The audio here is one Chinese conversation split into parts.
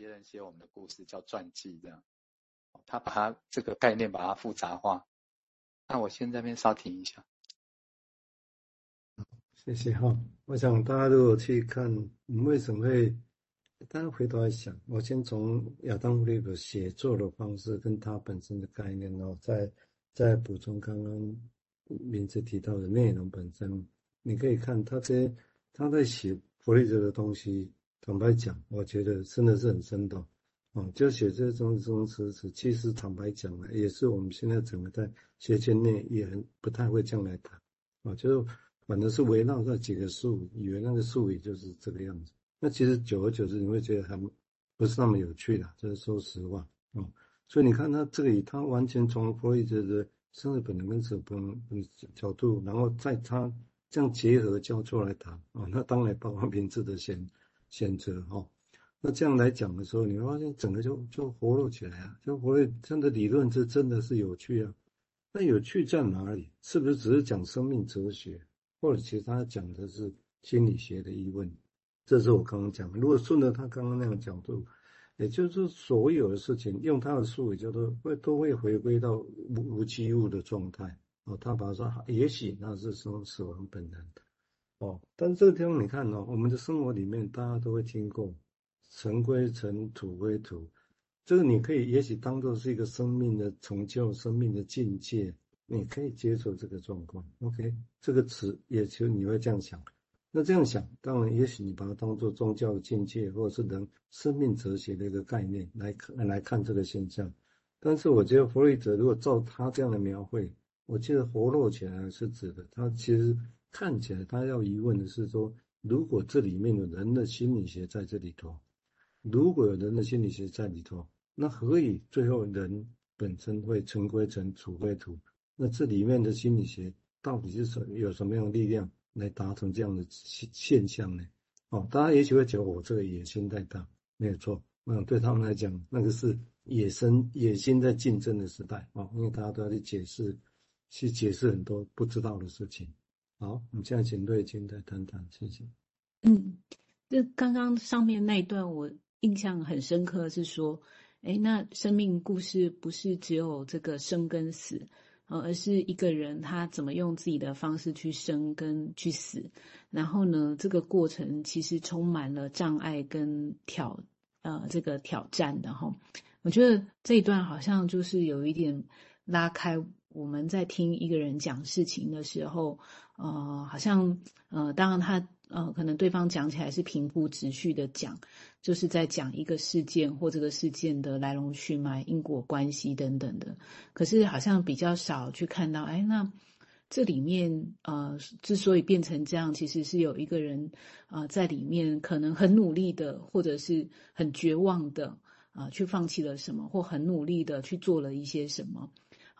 别人写我们的故事叫传记这样。他把他这个概念把它复杂化。那我先在这边稍停一下。谢谢哈。我想大家如果去看，你为什么会？大家回头来想，我先从亚当·弗利德写作的方式跟他本身的概念，然后再再补充刚刚名字提到的内容本身。你可以看他这他在写弗利德的东西，坦白讲，我觉得真的是很生动。哦，就写这种这种词词，其实坦白讲呢，也是我们现在整个在学圈内也很不太会这样来谈。啊，就是反正是围绕这几个术语，以为那个术语就是这个样子。那其实久而久之，你会觉得还不是那么有趣的，这是说实话。哦，所以你看他这里，他完全从弗洛伊德的生理本能跟死本能角度，然后在他这样结合交错来谈。啊，那当然包括名字的先选择哈。那这样来讲的时候，你会发现整个就就活络起来啊，就活络真的理论，这真的是有趣啊。那有趣在哪里？是不是只是讲生命哲学，或者其实他讲的是心理学的疑问？这是我刚刚讲的。如果顺着他刚刚那样角度，也就是所有的事情用他的术语叫做会都会回归到无无机物的状态哦。他把它说，也许那是生死亡本能的哦。但是这个地方你看哦，我们的生活里面大家都会听过。尘归尘，土归土，这个你可以也许当做是一个生命的成就、生命的境界，你可以接受这个状况。OK，这个词也就你会这样想。那这样想，当然也许你把它当做宗教的境界，或者是人生命哲学的一个概念来看来看这个现象。但是我觉得弗洛伊德如果照他这样的描绘，我记得活络起来是指的，他其实看起来他要疑问的是说，如果这里面有人的心理学在这里头。如果有人的心理学在里头，那何以最后人本身会尘归尘，土归土？那这里面的心理学到底是什有什么样的力量来达成这样的现现象呢？哦，大家也许会觉得我这个野心太大，没有错。嗯，对他们来讲，那个是野生野心在竞争的时代哦，因为大家都要去解释，去解释很多不知道的事情。好，我们现在请瑞金再谈谈，谢谢。嗯，就刚刚上面那一段我。印象很深刻是说，哎，那生命故事不是只有这个生跟死，呃，而是一个人他怎么用自己的方式去生跟去死，然后呢，这个过程其实充满了障碍跟挑，呃，这个挑战的哈。我觉得这一段好像就是有一点拉开我们在听一个人讲事情的时候，呃，好像呃，当然他。呃，可能对方讲起来是平铺直叙的讲，就是在讲一个事件或这个事件的来龙去脉、因果关系等等的。可是好像比较少去看到，哎，那这里面呃，之所以变成这样，其实是有一个人啊、呃、在里面可能很努力的，或者是很绝望的啊、呃，去放弃了什么，或很努力的去做了一些什么。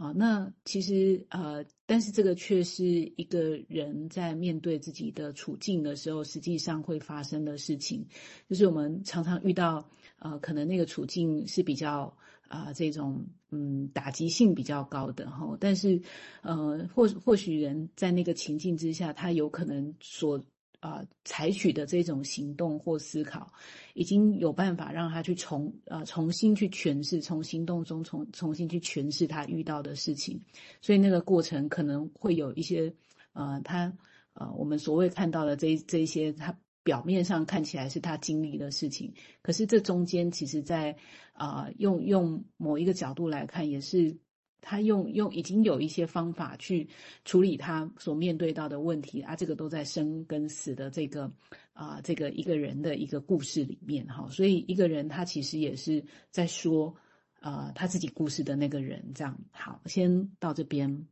好，那其实呃，但是这个却是一个人在面对自己的处境的时候，实际上会发生的事情，就是我们常常遇到呃，可能那个处境是比较啊、呃、这种嗯打击性比较高的哈，但是呃或或许人在那个情境之下，他有可能所。啊、呃，采取的这种行动或思考，已经有办法让他去重呃重新去诠释，从行动中重重新去诠释他遇到的事情，所以那个过程可能会有一些呃，他呃我们所谓看到的这这些，他表面上看起来是他经历的事情，可是这中间其实在啊、用用某一个角度来看，也是。他用用已经有一些方法去处理他所面对到的问题啊，这个都在生跟死的这个啊、这个一个人的一个故事里面哈，所以一个人他其实也是在说啊、呃、他自己故事的那个人这样。好，先到这边。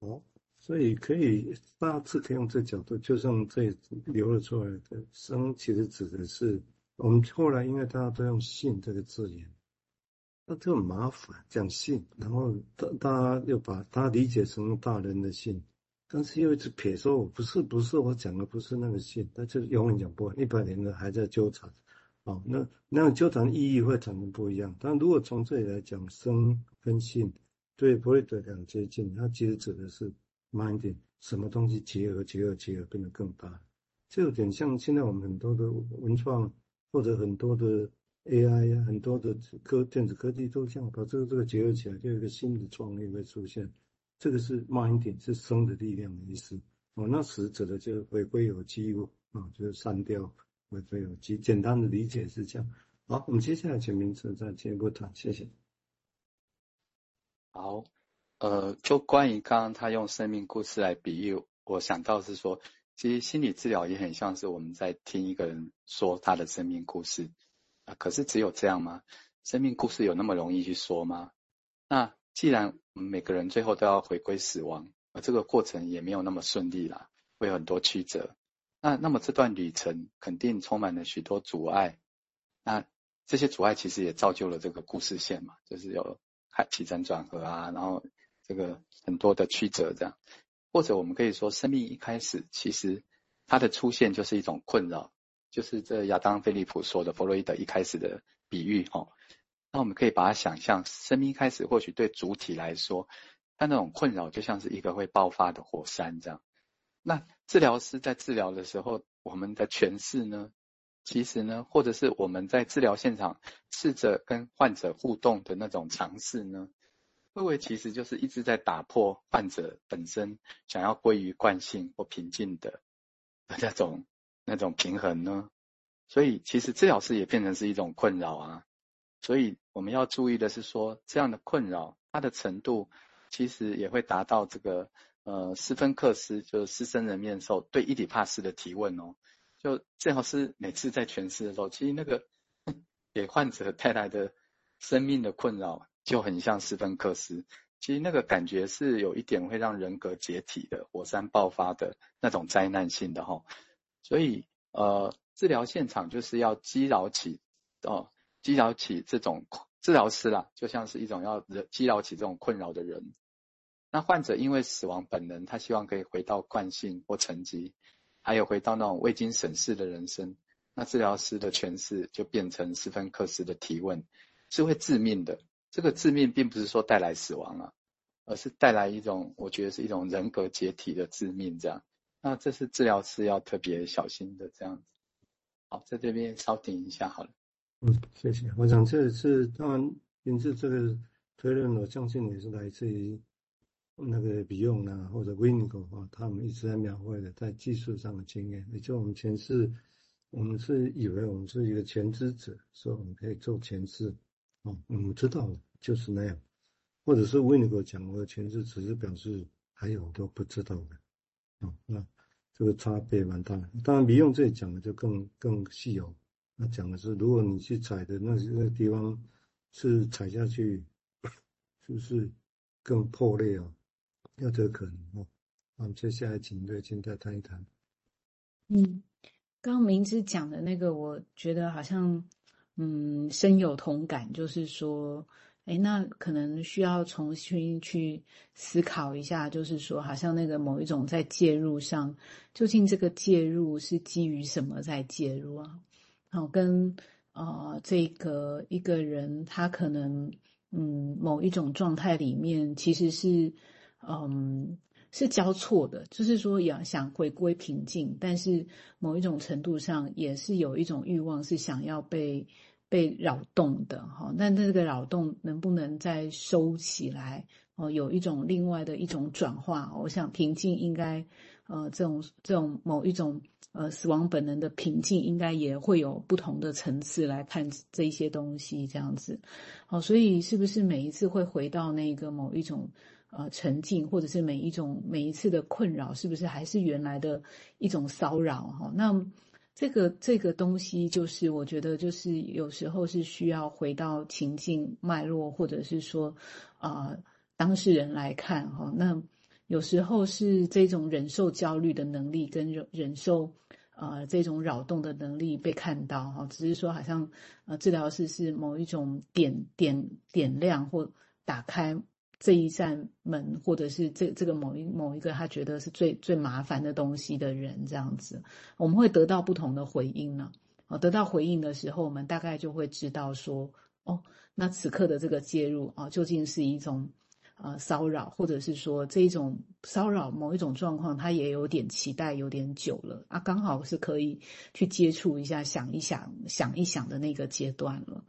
哦，所以可以大致可以用这角度，就像这流了出来的生，其实指的是我们后来因为大家都用“信”这个字眼。那就很麻烦，讲信，然后大大家又把它理解成大人的信，但是又一直撇说，我不是不是我讲的不是那个信，那就永远讲不完，一百年了还在纠缠，哦，那那样纠缠意义会产生不一样。但如果从这里来讲，生跟信对弗洛伊德两接近，它其实指的是慢一点，什么东西结合结合结合变得更大，这有点像现在我们很多的文创或者很多的。AI 呀，很多的科电子科技都这样把这个这个结合起来，就有一个新的创意会出现。这个是 minding，是生的力量的意思。哦，那死者的就回归有机物啊，就是删掉回归有机。简单的理解是这样。好，我们接下来请明哲再进一步谈，谢谢。好，呃，就关于刚刚他用生命故事来比喻，我想到是说，其实心理治疗也很像是我们在听一个人说他的生命故事。啊，可是只有这样吗？生命故事有那么容易去说吗？那既然我们每个人最后都要回归死亡，而这个过程也没有那么顺利啦，会有很多曲折。那那么这段旅程肯定充满了许多阻碍。那这些阻碍其实也造就了这个故事线嘛，就是有起承转合啊，然后这个很多的曲折这样。或者我们可以说，生命一开始其实它的出现就是一种困扰。就是这亚当·菲利普说的弗洛伊德一开始的比喻哦，那我们可以把它想象，生命开始或许对主体来说，他那种困扰就像是一个会爆发的火山这样。那治疗师在治疗的时候，我们的诠释呢，其实呢，或者是我们在治疗现场试着跟患者互动的那种尝试呢，会不会其实就是一直在打破患者本身想要归于惯性或平静的 那种。那种平衡呢？所以其实治疗师也变成是一种困扰啊。所以我们要注意的是说，这样的困扰它的程度，其实也会达到这个呃斯芬克斯就是狮身人面兽对伊底帕斯的提问哦。就治疗师每次在诠释的时候，其实那个给患者带来的生命的困扰就很像斯芬克斯，其实那个感觉是有一点会让人格解体的火山爆发的那种灾难性的哈、所以，呃，治疗现场就是要激扰起，哦，激扰起这种治疗师啦，就像是一种要激扰起这种困扰的人。那患者因为死亡本能，他希望可以回到惯性或沉寂，还有回到那种未经审视的人生。那治疗师的诠释就变成斯芬克斯的提问，是会致命的。这个致命并不是说带来死亡啊，而是带来一种，我觉得是一种人格解体的致命这样。那这是治疗师要特别小心的，这样子。好，在这边稍停一下好了。嗯，谢谢。我想这是当然，因此这个推论，我相信也是来自于那个比用啊，或者 Winiko 啊，他们一直在描绘的在技术上的经验。也就我们前世，我们是以为我们是一个全知者，说我们可以做前世。哦，我们知道了就是那样，或者是维尼狗讲我的前世，只是表示还有很多不知道的。那。这个差别蛮大的，当然，比用这里讲的就更更细哦。那讲的是，如果你去踩的那些地方是踩下去，是不是更破裂哦？有这个可能哦。那我们接下来请瑞金再谈一谈。嗯，刚刚明芝讲的那个，我觉得好像嗯深有同感，就是说。哎，那可能需要重新去思考一下，就是说，好像那个某一种在介入上，究竟这个介入是基于什么在介入啊？好，跟呃这个一个人他可能嗯某一种状态里面其实是嗯是交错的，就是说要想回归平静，但是某一种程度上也是有一种欲望是想要被。被扰动的哈，那这个扰动能不能再收起来？哦，有一种另外的一种转化。我想平静应该，呃，这种这种某一种呃死亡本能的平静，应该也会有不同的层次来看这一些东西这样子。好，所以是不是每一次会回到那个某一种呃沉静，或者是每一种每一次的困扰，是不是还是原来的一种骚扰？哈，那。这个这个东西，就是我觉得，就是有时候是需要回到情境脉络，或者是说，啊、呃，当事人来看哈。那有时候是这种忍受焦虑的能力，跟忍忍受啊、呃、这种扰动的能力被看到哈。只是说，好像呃，治疗师是某一种点点点亮或打开。这一扇门，或者是这这个某一某一个他觉得是最最麻烦的东西的人，这样子，我们会得到不同的回应呢。哦，得到回应的时候，我们大概就会知道说，哦，那此刻的这个介入啊，究竟是一种呃骚扰，或者是说这种骚扰某一种状况，他也有点期待，有点久了啊，刚好是可以去接触一下，想一想，想一想的那个阶段了。